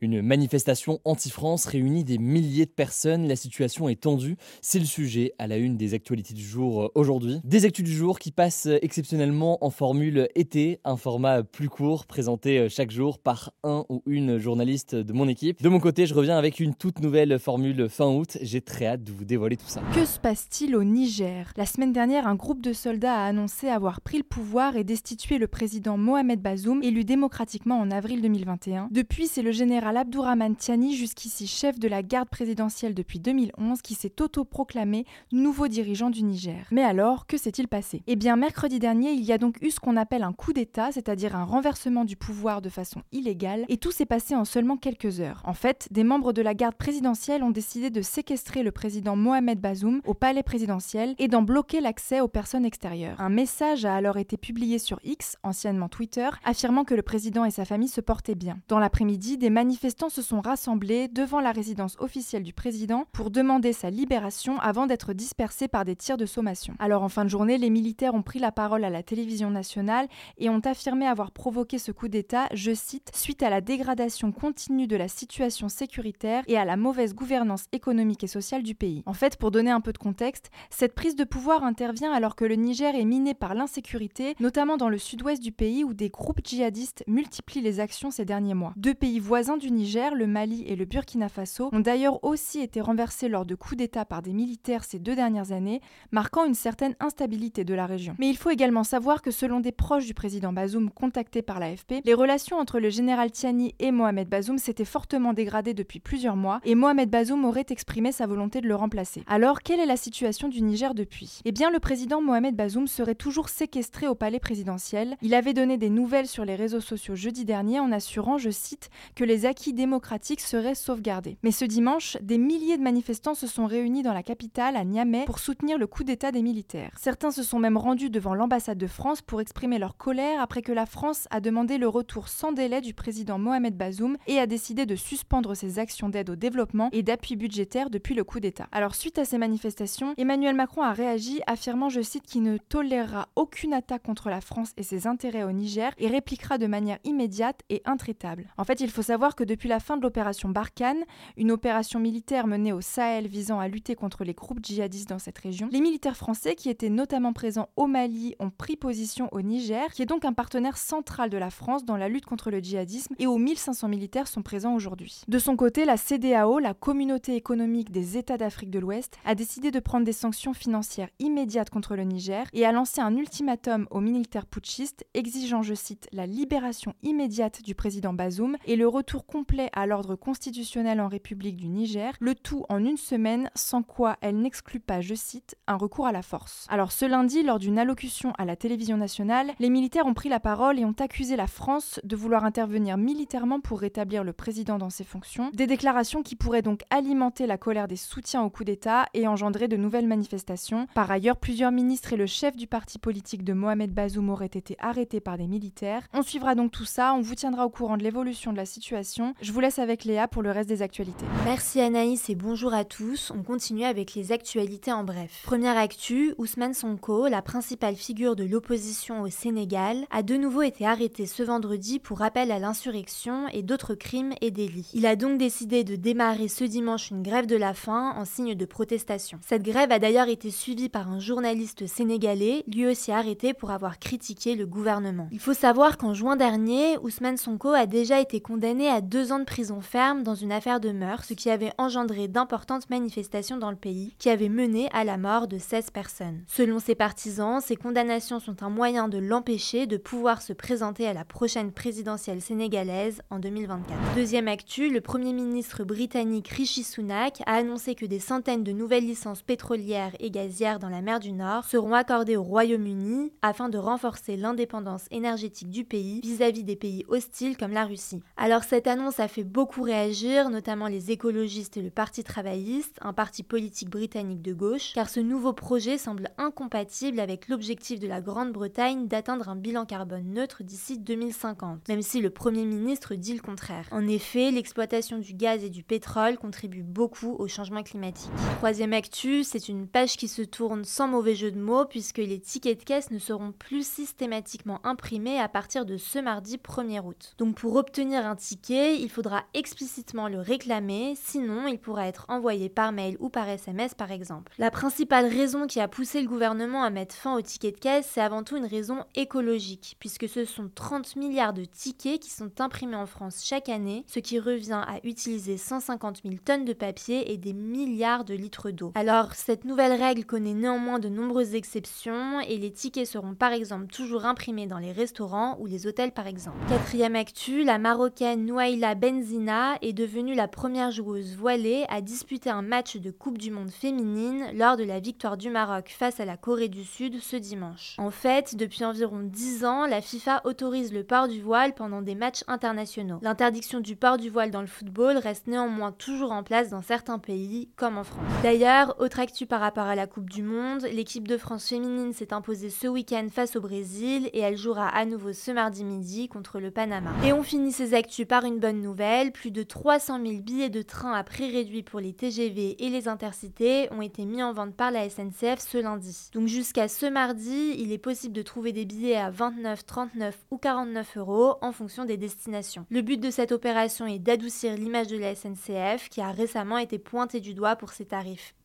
Une manifestation anti-France réunit des milliers de personnes. La situation est tendue. C'est le sujet à la une des actualités du jour euh, aujourd'hui. Des actus du jour qui passent exceptionnellement en formule été, un format plus court présenté euh, chaque jour par un ou une journaliste de mon équipe. De mon côté, je reviens avec une toute nouvelle formule fin août. J'ai très hâte de vous dévoiler tout ça. Que se passe-t-il au Niger? La semaine dernière, un groupe de soldats a annoncé avoir pris le pouvoir et destitué le président Mohamed Bazoum, élu démocratiquement en avril 2021. Depuis, c'est le général Abdourahman Tiani, jusqu'ici chef de la garde présidentielle depuis 2011, qui s'est autoproclamé nouveau dirigeant du Niger. Mais alors, que s'est-il passé? Eh bien, mercredi dernier, il y a donc eu ce qu'on appelle un coup d'État, c'est-à-dire un renversement du pouvoir de façon illégale, et tout s'est passé en seulement quelques heures. En fait, des membres de la garde présidentielle ont décidé de séquestrer le président Mohamed Bazoum au palais présidentiel et d'en bloquer l'accès aux personnes extérieures. Un message a alors été publié sur X, anciennement Twitter, affirmant que le président et sa famille se portaient bien. Dans l'après-midi, des manifestants manifestants se sont rassemblés devant la résidence officielle du président pour demander sa libération avant d'être dispersés par des tirs de sommation. Alors en fin de journée, les militaires ont pris la parole à la télévision nationale et ont affirmé avoir provoqué ce coup d'État, je cite, suite à la dégradation continue de la situation sécuritaire et à la mauvaise gouvernance économique et sociale du pays. En fait, pour donner un peu de contexte, cette prise de pouvoir intervient alors que le Niger est miné par l'insécurité, notamment dans le sud-ouest du pays où des groupes djihadistes multiplient les actions ces derniers mois. Deux pays voisins du Niger, le Mali et le Burkina Faso ont d'ailleurs aussi été renversés lors de coups d'État par des militaires ces deux dernières années, marquant une certaine instabilité de la région. Mais il faut également savoir que selon des proches du président Bazoum contactés par l'AFP, les relations entre le général Tiani et Mohamed Bazoum s'étaient fortement dégradées depuis plusieurs mois et Mohamed Bazoum aurait exprimé sa volonté de le remplacer. Alors, quelle est la situation du Niger depuis? Eh bien, le président Mohamed Bazoum serait toujours séquestré au palais présidentiel. Il avait donné des nouvelles sur les réseaux sociaux jeudi dernier en assurant, je cite, que les acquis démocratiques seraient sauvegardés. Mais ce dimanche, des milliers de manifestants se sont réunis dans la capitale, à Niamey, pour soutenir le coup d'État des militaires. Certains se sont même rendus devant l'ambassade de France pour exprimer leur colère après que la France a demandé le retour sans délai du président Mohamed Bazoum et a décidé de suspendre ses actions d'aide au développement et d'appui budgétaire depuis le coup d'État. Alors suite à ces manifestations, Emmanuel Macron a réagi affirmant, je cite, qu'il ne tolérera aucune attaque contre la France et ses intérêts au Niger et répliquera de manière immédiate et intraitable. En fait, il faut savoir que depuis la fin de l'opération Barkhane, une opération militaire menée au Sahel visant à lutter contre les groupes djihadistes dans cette région, les militaires français qui étaient notamment présents au Mali ont pris position au Niger, qui est donc un partenaire central de la France dans la lutte contre le djihadisme et où 1500 militaires sont présents aujourd'hui. De son côté, la CDAO, la communauté économique des États d'Afrique de l'Ouest, a décidé de prendre des sanctions financières immédiates contre le Niger et a lancé un ultimatum aux militaires putschistes exigeant, je cite, la libération immédiate du président Bazoum et le retour à l'ordre constitutionnel en République du Niger, le tout en une semaine, sans quoi elle n'exclut pas, je cite, un recours à la force. Alors ce lundi, lors d'une allocution à la télévision nationale, les militaires ont pris la parole et ont accusé la France de vouloir intervenir militairement pour rétablir le président dans ses fonctions, des déclarations qui pourraient donc alimenter la colère des soutiens au coup d'État et engendrer de nouvelles manifestations. Par ailleurs, plusieurs ministres et le chef du parti politique de Mohamed Bazoum auraient été arrêtés par des militaires. On suivra donc tout ça, on vous tiendra au courant de l'évolution de la situation. Je vous laisse avec Léa pour le reste des actualités. Merci Anaïs et bonjour à tous. On continue avec les actualités en bref. Première actu, Ousmane Sonko, la principale figure de l'opposition au Sénégal, a de nouveau été arrêté ce vendredi pour appel à l'insurrection et d'autres crimes et délits. Il a donc décidé de démarrer ce dimanche une grève de la faim en signe de protestation. Cette grève a d'ailleurs été suivie par un journaliste sénégalais, lui aussi arrêté pour avoir critiqué le gouvernement. Il faut savoir qu'en juin dernier, Ousmane Sonko a déjà été condamné à deux ans de prison ferme dans une affaire de meurtre, ce qui avait engendré d'importantes manifestations dans le pays, qui avait mené à la mort de 16 personnes. Selon ses partisans, ces condamnations sont un moyen de l'empêcher de pouvoir se présenter à la prochaine présidentielle sénégalaise en 2024. Deuxième actu, le Premier ministre britannique Rishi Sunak a annoncé que des centaines de nouvelles licences pétrolières et gazières dans la mer du Nord seront accordées au Royaume-Uni afin de renforcer l'indépendance énergétique du pays vis-à-vis des pays hostiles comme la Russie. Alors cette a fait beaucoup réagir, notamment les écologistes et le Parti travailliste, un parti politique britannique de gauche, car ce nouveau projet semble incompatible avec l'objectif de la Grande-Bretagne d'atteindre un bilan carbone neutre d'ici 2050, même si le Premier ministre dit le contraire. En effet, l'exploitation du gaz et du pétrole contribue beaucoup au changement climatique. Troisième actu, c'est une page qui se tourne sans mauvais jeu de mots puisque les tickets de caisse ne seront plus systématiquement imprimés à partir de ce mardi 1er août. Donc pour obtenir un ticket, il faudra explicitement le réclamer, sinon il pourra être envoyé par mail ou par SMS par exemple. La principale raison qui a poussé le gouvernement à mettre fin aux tickets de caisse, c'est avant tout une raison écologique, puisque ce sont 30 milliards de tickets qui sont imprimés en France chaque année, ce qui revient à utiliser 150 000 tonnes de papier et des milliards de litres d'eau. Alors cette nouvelle règle connaît néanmoins de nombreuses exceptions et les tickets seront par exemple toujours imprimés dans les restaurants ou les hôtels par exemple. Quatrième actu, la marocaine Nouaila Benzina est devenue la première joueuse voilée à disputer un match de Coupe du Monde féminine lors de la victoire du Maroc face à la Corée du Sud ce dimanche. En fait, depuis environ 10 ans, la FIFA autorise le port du voile pendant des matchs internationaux. L'interdiction du port du voile dans le football reste néanmoins toujours en place dans certains pays, comme en France. D'ailleurs, autre actu par rapport à la Coupe du Monde, l'équipe de France féminine s'est imposée ce week-end face au Brésil et elle jouera à nouveau ce mardi midi contre le Panama. Et on finit ces actus par une bonne nouvelle, plus de 300 000 billets de train à prix réduit pour les TGV et les intercités ont été mis en vente par la SNCF ce lundi. Donc jusqu'à ce mardi, il est possible de trouver des billets à 29, 39 ou 49 euros en fonction des destinations. Le but de cette opération est d'adoucir l'image de la SNCF qui a récemment été pointée du doigt pour ses tarifs